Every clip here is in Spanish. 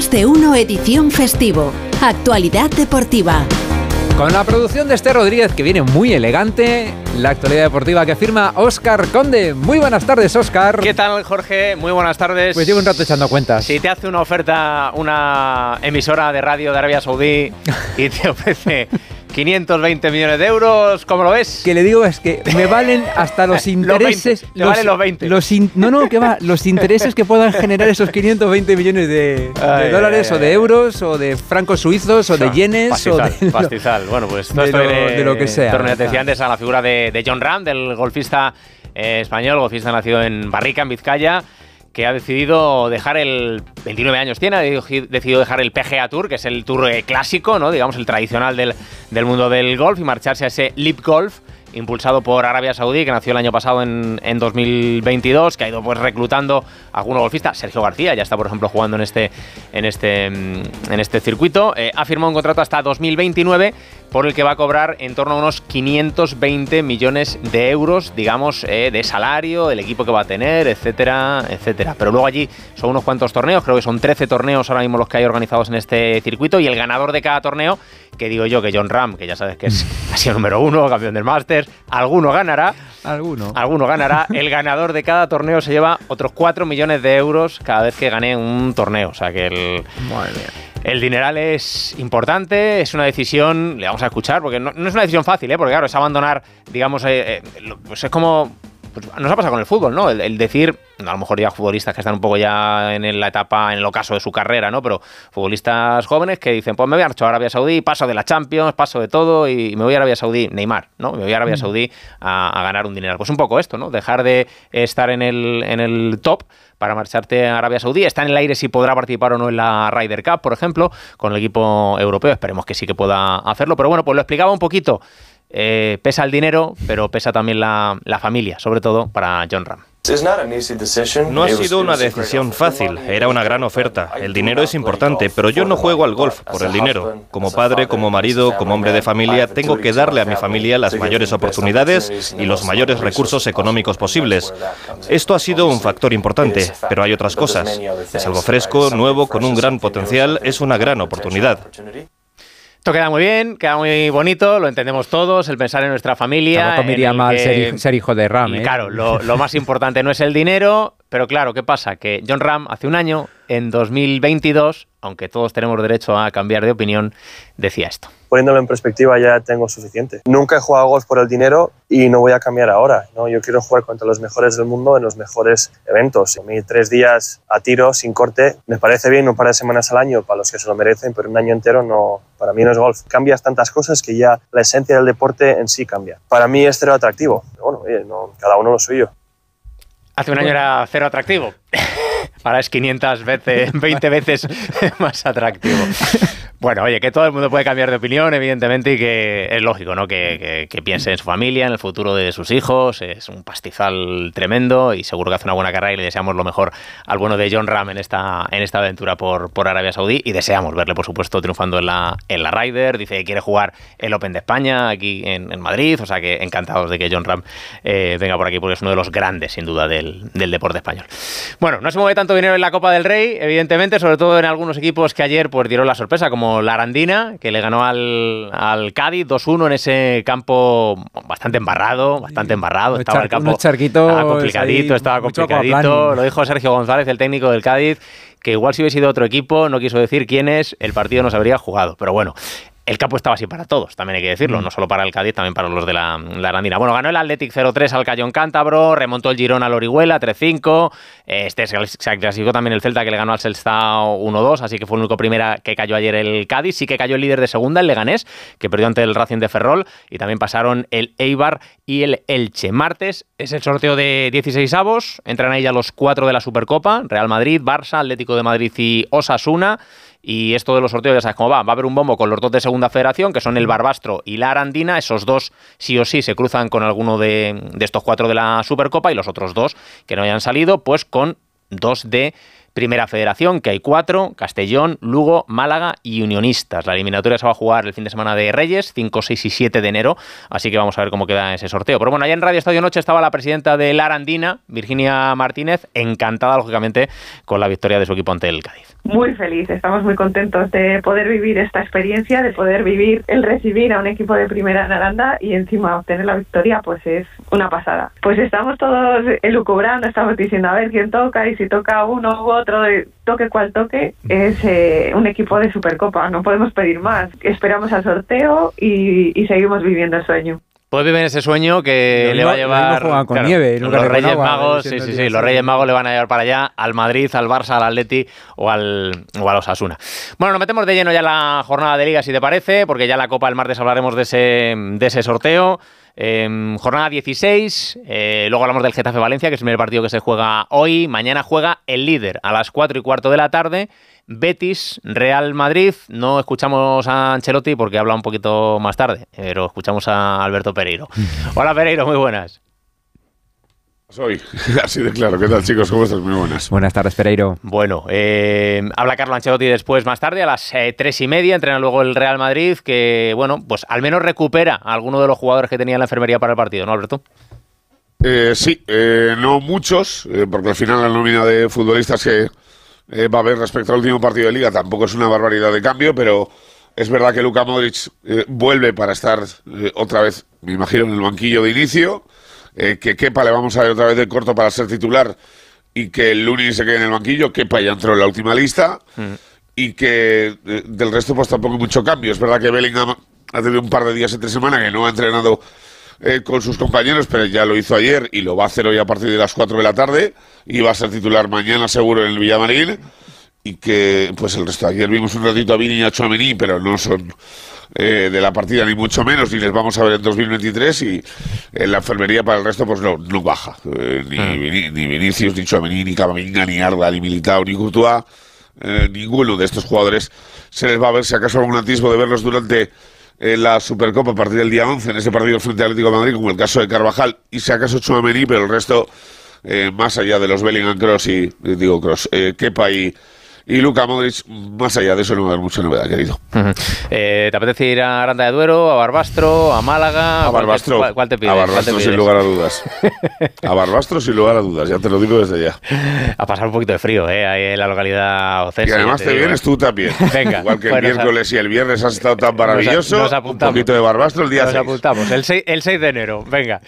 Más de uno edición festivo. Actualidad deportiva. Con la producción de este Rodríguez que viene muy elegante, la actualidad deportiva que firma Oscar Conde. Muy buenas tardes, Oscar. ¿Qué tal, Jorge? Muy buenas tardes. Pues llevo un rato echando cuentas. Si te hace una oferta una emisora de radio de Arabia Saudí y te ofrece 520 millones de euros, ¿cómo lo ves? Que le digo es que me valen hasta los intereses. los 20, te valen los 20. Los no, no, que va. Los intereses que puedan generar esos 520 millones de, Ay, dólares ay, o de euros o de francos suizos o de yenes Pastizal, o de. pastizal. Bueno, pues todo de esto lo- viene de lo que sea. ya te decía antes, a la figura de, de John Ram, del golfista eh, español, golfista nacido en Barrica, en Vizcaya, que ha decidido dejar el 29 años tiene, ha decidido dejar el PGA Tour, que es el tour eh, clásico, ¿no? digamos el tradicional del, del mundo del golf, y marcharse a ese Lip Golf impulsado por Arabia Saudí, que nació el año pasado en, en 2022, que ha ido pues reclutando a algunos golfistas. Sergio García ya está, por ejemplo, jugando en este, en este, mm, en este circuito. Eh, ha firmado un contrato hasta 2029 por el que va a cobrar en torno a unos 520 millones de euros, digamos, eh, de salario, el equipo que va a tener, etcétera, etcétera. Pero luego allí son unos cuantos torneos, creo que son 13 torneos ahora mismo los que hay organizados en este circuito y el ganador de cada torneo, que digo yo que John Ram, que ya sabes que es, ha sido número uno, campeón del Masters, alguno ganará. Alguno. Alguno ganará. El ganador de cada torneo se lleva otros 4 millones de euros cada vez que gane un torneo. O sea que el, Madre mía. el dineral es importante, es una decisión, le vamos a escuchar, porque no, no es una decisión fácil, ¿eh? porque claro, es abandonar, digamos, eh, eh, pues es como... pues nos ha pasado con el fútbol, ¿no? El, el decir, a lo mejor ya futbolistas que están un poco ya en la etapa, en el ocaso de su carrera, ¿no? Pero futbolistas jóvenes que dicen, pues me voy a marchar a Arabia Saudí, paso de la Champions, paso de todo y me voy a Arabia Saudí, Neymar, ¿no? Me voy a Arabia Saudí a, a ganar un dinero. Pues un poco esto, ¿no? Dejar de estar en el, en el top para marcharte a Arabia Saudí. Está en el aire si podrá participar o no en la Ryder Cup, por ejemplo, con el equipo europeo. Esperemos que sí que pueda hacerlo. Pero bueno, pues lo explicaba un poquito. Eh, pesa el dinero, pero pesa también la, la familia, sobre todo para John Ram. No ha sido una decisión fácil, era una gran oferta. El dinero es importante, pero yo no juego al golf por el dinero. Como padre, como marido, como hombre de familia, tengo que darle a mi familia las mayores oportunidades y los mayores recursos económicos posibles. Esto ha sido un factor importante, pero hay otras cosas. Es algo fresco, nuevo, con un gran potencial, es una gran oportunidad. Esto queda muy bien, queda muy bonito, lo entendemos todos, el pensar en nuestra familia. Tampoco me iría mal que- ser, hij- ser hijo de Ram, ¿eh? claro, lo, lo más importante no es el dinero, pero claro, ¿qué pasa? Que John Ram hace un año, en 2022, aunque todos tenemos derecho a cambiar de opinión, decía esto. poniéndolo en perspectiva ya tengo suficiente. Nunca he jugado golf por el dinero y no voy a cambiar ahora. ¿no? Yo quiero jugar contra los mejores del mundo en los mejores eventos. A mí tres días a tiro, sin corte, me parece bien un par de semanas al año para los que se lo merecen, pero un año entero no, para mí no es golf. Cambias tantas cosas que ya la esencia del deporte en sí cambia. Para mí es cero atractivo. Bueno, cada uno lo suyo. Hace un año era cero atractivo. Ahora es 500 veces, 20 veces más atractivo. Bueno, oye, que todo el mundo puede cambiar de opinión, evidentemente, y que es lógico, ¿no? Que, que- que piense en su familia, en el futuro de sus hijos. Es un pastizal tremendo y seguro que hace una buena carrera y le deseamos lo mejor al bueno de John Ram en esta, en esta aventura por, por Arabia Saudí y deseamos verle, por supuesto, triunfando en la, en la Ryder. Dice que quiere jugar el Open de España aquí en, en Madrid, o sea que encantados de que John Ram eh, venga por aquí porque es uno de los grandes, sin duda, del, del deporte español. Bueno, no se mueve tanto dinero en la Copa del Rey, evidentemente, sobre todo en algunos equipos que ayer pues dieron la sorpresa, como la Arandina, que le ganó al, al Cádiz 2-1 en ese campo bastante embarrado, bastante embarrado. Unos Estaba el campo estaba complicadito, ahí, estaba complicadito. Lo dijo Sergio González, el técnico del Cádiz, que igual si hubiese sido otro equipo, no quiso decir quién es, el partido no se habría jugado. Pero bueno, el campo estaba así para todos, también hay que decirlo, no solo para el Cádiz, también para los de la, la Arandina. Bueno, ganó el Athletic 0-3 al Cayón Cántabro, remontó el Girón al Orihuela 3-5, este se clasificó también el Celta que le ganó al Sestao 1-2, así que fue el único primera que cayó ayer el Cádiz, sí que cayó el líder de segunda, el Leganés, que perdió ante el Racing de Ferrol, y también pasaron el Eibar y el Elche. Martes es el sorteo de 16 avos, entran ahí ya los cuatro de la Supercopa, Real Madrid, Barça, Atlético de Madrid y Osasuna. Y esto de los sorteos ya sabes cómo va. Va a haber un bombo con los dos de segunda federación, que son el Barbastro y la Arandina. Esos dos sí o sí se cruzan con alguno de, de estos cuatro de la Supercopa y los otros dos que no hayan salido, pues con dos de Primera Federación, que hay cuatro, Castellón, Lugo, Málaga y Unionistas. La eliminatoria se va a jugar el fin de semana de Reyes, 5, 6 y 7 de enero, así que vamos a ver cómo queda ese sorteo. Pero bueno, allá en Radio Estadio Noche estaba la presidenta de la Arandina, Virginia Martínez, encantada, lógicamente, con la victoria de su equipo ante el Cádiz. Muy feliz, estamos muy contentos de poder vivir esta experiencia, de poder vivir el recibir a un equipo de primera en Aranda y encima obtener la victoria, pues es una pasada. Pues estamos todos elucubrando, estamos diciendo a ver quién toca y si toca uno u otro, toque cual toque, es eh, un equipo de Supercopa, no podemos pedir más. Esperamos al sorteo y, y seguimos viviendo el sueño. Puede vivir ese sueño que le va a llevar con nieve, los Reyes Magos, sí, sí, sí, los Reyes Magos le van a llevar para allá al Madrid, al Barça, al Atleti o al o a los Asuna. Bueno, nos metemos de lleno ya en la jornada de liga si te parece, porque ya la Copa el martes hablaremos de ese de ese sorteo. Em, jornada 16, eh, luego hablamos del Getafe Valencia, que es el primer partido que se juega hoy. Mañana juega el líder a las 4 y cuarto de la tarde. Betis, Real Madrid. No escuchamos a Ancelotti porque habla un poquito más tarde, pero escuchamos a Alberto Pereiro. Hola Pereiro, muy buenas. Soy, así de claro. ¿Qué tal, chicos? ¿Cómo estás? Muy buenas. Buenas tardes, Pereiro. Bueno, eh, habla Carlo Ancelotti después, más tarde, a las eh, tres y media. Entrena luego el Real Madrid, que, bueno, pues al menos recupera a alguno de los jugadores que tenía en la enfermería para el partido, ¿no, Alberto? Eh, sí, no muchos, porque al final la nómina de futbolistas que eh, va a haber respecto al último partido de liga. Tampoco es una barbaridad de cambio, pero es verdad que Luka Modric eh, vuelve para estar eh, otra vez, me imagino, en el banquillo de inicio. Que Kepa le vamos a ver otra vez de corto para ser titular y que el Luni se quede en el banquillo. Kepa ya entró en la última lista. Mm. Y que del resto, pues tampoco hay mucho cambio. Es verdad que Bellingham ha tenido un par de días entre semana que no ha entrenado eh, con sus compañeros, pero ya lo hizo ayer y lo va a hacer hoy a partir de las 4 de la tarde y va a ser titular mañana seguro en el Villamarín y que pues el resto ayer vimos un ratito a Vini y a Chouameni pero no son eh, de la partida ni mucho menos ni les vamos a ver en 2023 y en la enfermería para el resto pues no, no baja eh, ni, mm. ni, Vinicius, ni Chouameni, ni Camavinga, ni Arda, ni Militao, ni Courtois ninguno de estos jugadores se les va a ver si acaso algún atisbo de verlos durante en la Supercopa a partir del día 11 en ese partido frente al Atlético de Madrid, como el caso de Carvajal y si acaso Chouameni, pero el resto, eh, más allá de los Bellingham Cross y, digo Cross, eh, Kepa y, y Luca Modric, más allá de eso no va a haber mucha novedad, querido. Eh, ¿Te apetece ir a Aranda de Duero, a Barbastro, a Málaga? A Barbastro. ¿Cuál, te pides? A Barbastro sin lugar a dudas. a Barbastro sin lugar a dudas, ya te lo digo desde ya. A pasar un poquito de frío, ¿eh? Ahí en la localidad ocesa. Y además te, vienes tú también. Venga. Igual que el miércoles y el viernes has estado tan maravilloso. Nos, un poquito de Barbastro el día Nos apuntamos, el 6, el 6 de enero. Venga.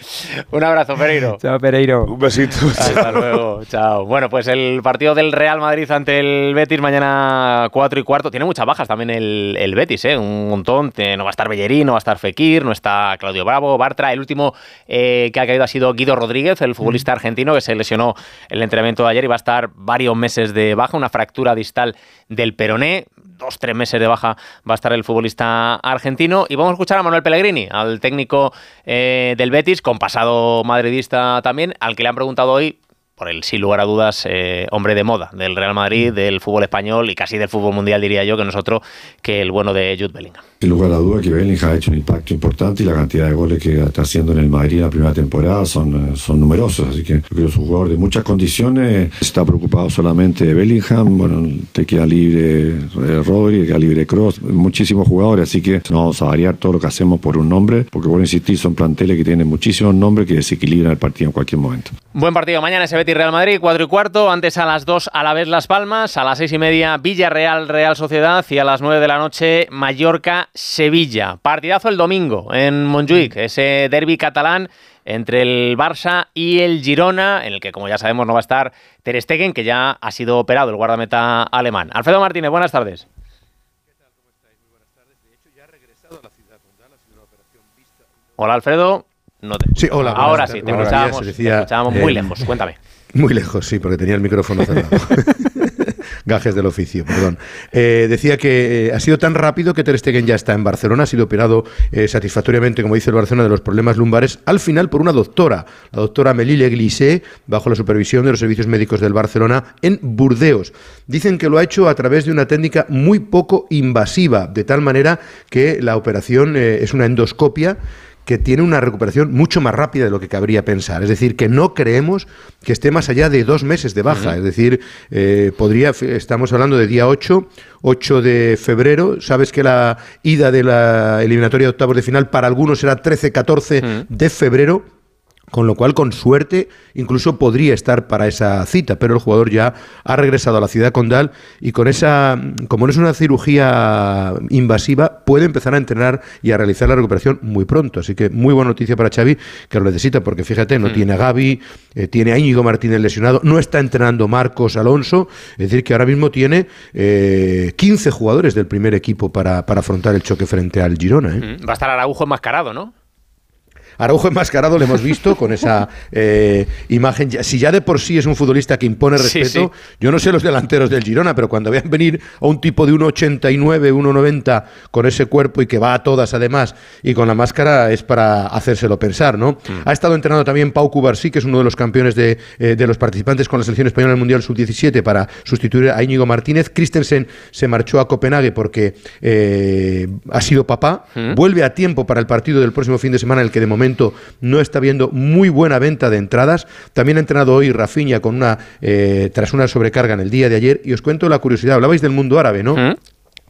Un abrazo, Pereiro. Chao, Pereiro. Un besito. Hasta luego. Chao. Bueno, pues el partido del Real Madrid ante el Betis mañana 4 y cuarto. Tiene muchas bajas también el, Betis, ¿eh? un montón. No va a estar Bellerín, no va a estar Fekir, no está Claudio Bravo, Bartra. El último eh, que ha caído ha sido Guido Rodríguez, el futbolista argentino que se lesionó el entrenamiento de ayer y va a estar varios meses de baja, una fractura distal del peroné. Dos, tres meses de baja va a estar el futbolista argentino. Y vamos a escuchar a Manuel Pellegrini, al técnico eh, del Betis, con pasado madridista también, al que le han preguntado hoy por el sin lugar a dudas eh, hombre de moda del Real Madrid, del fútbol español y casi del fútbol mundial diría yo que nosotros que el bueno de Jude Bellingham. Sin lugar a dudas que Bellingham ha hecho un impacto importante y la cantidad de goles que está haciendo en el Madrid en la primera temporada son, eh, son numerosos, así que creo que es un jugador de muchas condiciones, está preocupado solamente de Bellingham, bueno, te queda libre eh, Rodri, te queda libre Cross, muchísimos jugadores, así que no vamos a variar todo lo que hacemos por un nombre, porque por insistir son planteles que tienen muchísimos nombres que desequilibran el partido en cualquier momento. Buen partido. Mañana ese Betis Real Madrid, 4 y cuarto. Antes a las 2 a la vez Las Palmas, a las 6 y media Villarreal Real Sociedad y a las 9 de la noche Mallorca Sevilla. Partidazo el domingo en Montjuic, ese derby catalán entre el Barça y el Girona, en el que, como ya sabemos, no va a estar Ter Stegen, que ya ha sido operado, el guardameta alemán. Alfredo Martínez, buenas tardes. Hola, Alfredo. No te... Sí, hola. Ahora sí, te escuchábamos, muy lejos. Cuéntame. Muy lejos, sí, porque tenía el micrófono cerrado. Gajes del oficio, perdón. Eh, decía que eh, ha sido tan rápido que Ter Stegen ya está en Barcelona, ha sido operado eh, satisfactoriamente, como dice el Barcelona, de los problemas lumbares, al final por una doctora, la doctora Melille Glissé, bajo la supervisión de los servicios médicos del Barcelona, en Burdeos. Dicen que lo ha hecho a través de una técnica muy poco invasiva, de tal manera que la operación es una endoscopia que tiene una recuperación mucho más rápida de lo que cabría pensar. Es decir, que no creemos que esté más allá de dos meses de baja. Es decir, eh, podría, estamos hablando de día 8, 8 de febrero. Sabes que la ida de la eliminatoria de octavos de final para algunos será 13-14 de febrero con lo cual con suerte incluso podría estar para esa cita, pero el jugador ya ha regresado a la ciudad condal y con esa, como no es una cirugía invasiva, puede empezar a entrenar y a realizar la recuperación muy pronto. Así que muy buena noticia para Xavi, que lo necesita, porque fíjate, no hmm. tiene a Gaby, eh, tiene a Íñigo Martínez lesionado, no está entrenando Marcos Alonso, es decir, que ahora mismo tiene 15 eh, jugadores del primer equipo para, afrontar el choque frente al Girona. ¿eh? Hmm. Va a estar Araujo enmascarado, ¿no? Araujo enmascarado lo hemos visto con esa eh, imagen. Si ya de por sí es un futbolista que impone respeto, yo no sé los delanteros del Girona, pero cuando vean venir a un tipo de 1,89, 1,90 con ese cuerpo y que va a todas además y con la máscara es para hacérselo pensar, ¿no? Mm. Ha estado entrenando también Pau Cubarsí, que es uno de los campeones de, eh, de los participantes con la selección española en el Mundial Sub-17 para sustituir a Íñigo Martínez. Christensen se marchó a Copenhague porque eh, ha sido papá. Mm. Vuelve a tiempo para el partido del próximo fin de semana, el que de momento no está viendo muy buena venta de entradas. También ha entrenado hoy Rafinha con una, eh, tras una sobrecarga en el día de ayer. Y os cuento la curiosidad. Hablabais del mundo árabe, ¿no? ¿Mm?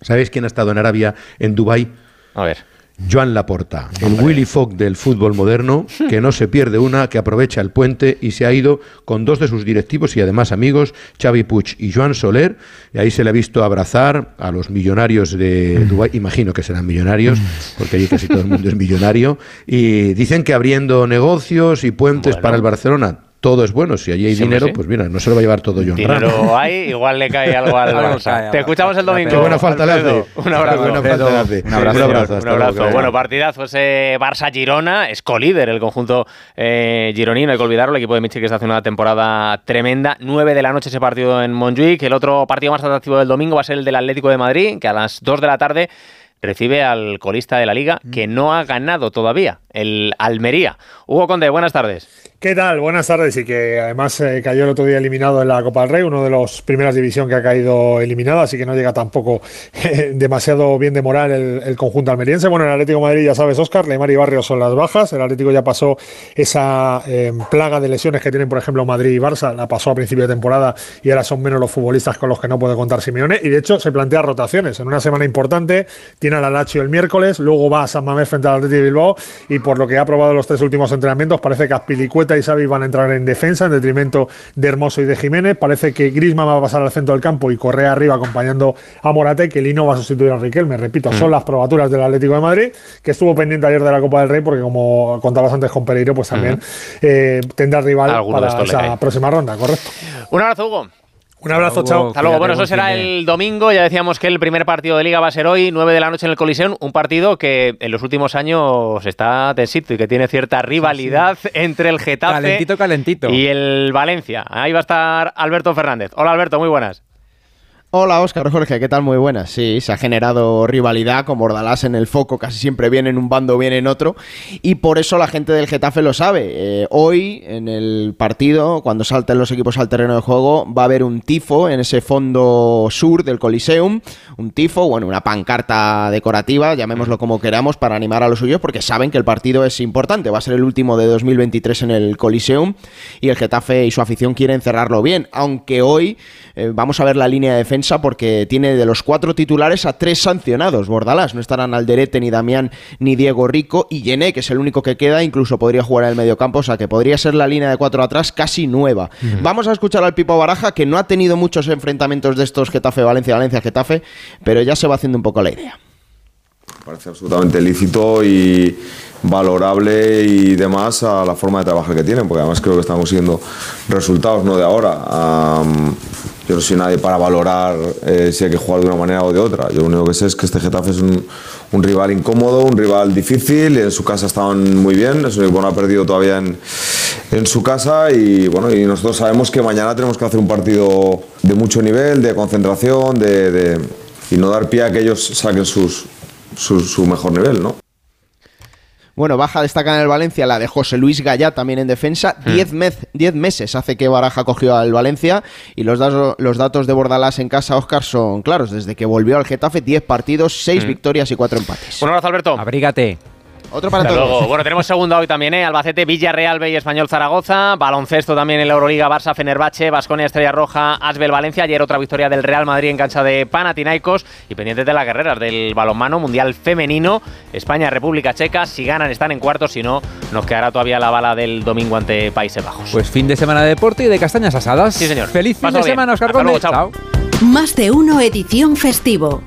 ¿Sabéis quién ha estado en Arabia, en Dubái? A ver. Joan Laporta, el Willy Fogg del fútbol moderno, que no se pierde una, que aprovecha el puente y se ha ido con dos de sus directivos y además amigos, Xavi Puig y Joan Soler, y ahí se le ha visto abrazar a los millonarios de Dubái, imagino que serán millonarios, porque allí casi todo el mundo es millonario, y dicen que abriendo negocios y puentes para el Barcelona, todo es bueno. Si allí hay dinero, pues mira, no se lo va a llevar todo John Dinero hay, igual le cae algo al Barça. Te escuchamos el domingo. Qué buena falta le hace. Un abrazo. Buena falta le hace. Un abrazo. Un abrazo. Un abrazo. Bueno, partidazo ese Barça-Girona. Es colíder el conjunto eh, gironino. Hay que olvidarlo. El equipo de Michi que está haciendo una temporada tremenda. 9 de la noche ese partido en Montjuic. El otro partido más atractivo del domingo va a ser el del Atlético de Madrid, que a las 2 de la tarde recibe al colista de la liga que no ha ganado todavía, el Almería. Hugo Conde, buenas tardes. ¿Qué tal? Buenas tardes y que además eh, cayó el otro día eliminado en la Copa del Rey, uno de los primeras división que ha caído eliminado, así que no llega tampoco eh, demasiado bien de moral el, conjunto almeriense. Bueno, el Atlético Madrid ya sabes, Oscar, Neymar y Barrios son las bajas, el Atlético ya pasó esa em, plaga de lesiones que tienen, por ejemplo, Madrid y Barça, la pasó a principio de temporada y ahora son menos los futbolistas con los que no puede contar Simeone y de hecho se plantea rotaciones en una semana importante, tiene al Alacho el miércoles, luego va a San Mamés frente al Atlético de Bilbao y por lo que ha probado los tres últimos entrenamientos parece que Aspilicueta y Xavi van a entrar en defensa en detrimento de Hermoso y de Jiménez. Parece que Grisma va a pasar al centro del campo y Correa arriba acompañando a Morate, que Lino va a sustituir a Riquelme. Repito, son mm. las probaturas del Atlético de Madrid, que estuvo pendiente ayer de la Copa del Rey, porque como contabas antes con Pereiro, pues también mm. eh, tendrá rival para esa próxima ronda, correcto. Un abrazo, Hugo. Un abrazo, chao. Hasta luego. Bueno, eso será el domingo. Ya decíamos que el primer partido de Liga va a ser hoy, 9 de la noche en el Coliseum. Un partido que en los últimos años está tensito y que tiene cierta rivalidad entre el Getafe calentito, calentito. y el Valencia. Ahí va a estar Alberto Fernández. Hola, Alberto, muy buenas. Hola Oscar Jorge, ¿qué tal? Muy buenas. Sí, se ha generado rivalidad con Bordalás en el foco, casi siempre viene en un bando, viene en otro, y por eso la gente del Getafe lo sabe. Eh, hoy, en el partido, cuando salten los equipos al terreno de juego, va a haber un tifo en ese fondo sur del Coliseum, un tifo, bueno, una pancarta decorativa, llamémoslo como queramos, para animar a los suyos, porque saben que el partido es importante, va a ser el último de 2023 en el Coliseum, y el Getafe y su afición quieren cerrarlo bien, aunque hoy eh, vamos a ver la línea de defensa porque tiene de los cuatro titulares a tres sancionados. Bordalás, no estarán Alderete, ni Damián, ni Diego Rico. Y Yené, que es el único que queda, incluso podría jugar en el mediocampo, o sea que podría ser la línea de cuatro atrás casi nueva. Vamos a escuchar al Pipo Baraja, que no ha tenido muchos enfrentamientos de estos Getafe-Valencia, Valencia-Getafe, pero ya se va haciendo un poco la idea. Parece absolutamente lícito y valorable y demás a la forma de trabajar que tienen, porque además creo que estamos consiguiendo resultados, no de ahora. Yo no soy nadie para valorar eh, si hay que jugar de una manera o de otra. Yo lo único que sé es que este Getafe es un, rival incómodo, un rival difícil. En su casa estaban muy bien. Es un equipo no ha perdido todavía en, en, su casa. Y bueno, y nosotros sabemos que mañana tenemos que hacer un partido de mucho nivel, de concentración, de, y no dar pie a que ellos saquen sus, su, su mejor nivel, ¿no? Bueno, baja destaca en el Valencia la de José Luis Gallá también en defensa. Hmm. Diez, meses hace que Baraja cogió al Valencia y los, los datos de Bordalás en casa, Oscar, son claros. Desde que volvió al Getafe, 10 partidos, 6 hmm. victorias y 4 empates. Un abrazo, Alberto. Abrígate. Otro para Hasta todos. luego. Bueno, tenemos segunda hoy también, ¿eh? Albacete, Villarreal, B y Español Zaragoza. Baloncesto también en la Euroliga, Barça, Fenerbahce, Basconia, Estrella Roja, Asbel, Valencia. Ayer otra victoria del Real Madrid en cancha de Panathinaikos. Y pendientes de las guerreras del balonmano mundial femenino. España, República Checa. Si ganan, están en cuartos. Si no, nos quedará todavía la bala del domingo ante Países Bajos. Pues fin de semana de deporte y de castañas asadas. Sí, señor. Feliz fin de bien. semana, Oscar Hasta luego, chao. Más de uno edición festivo.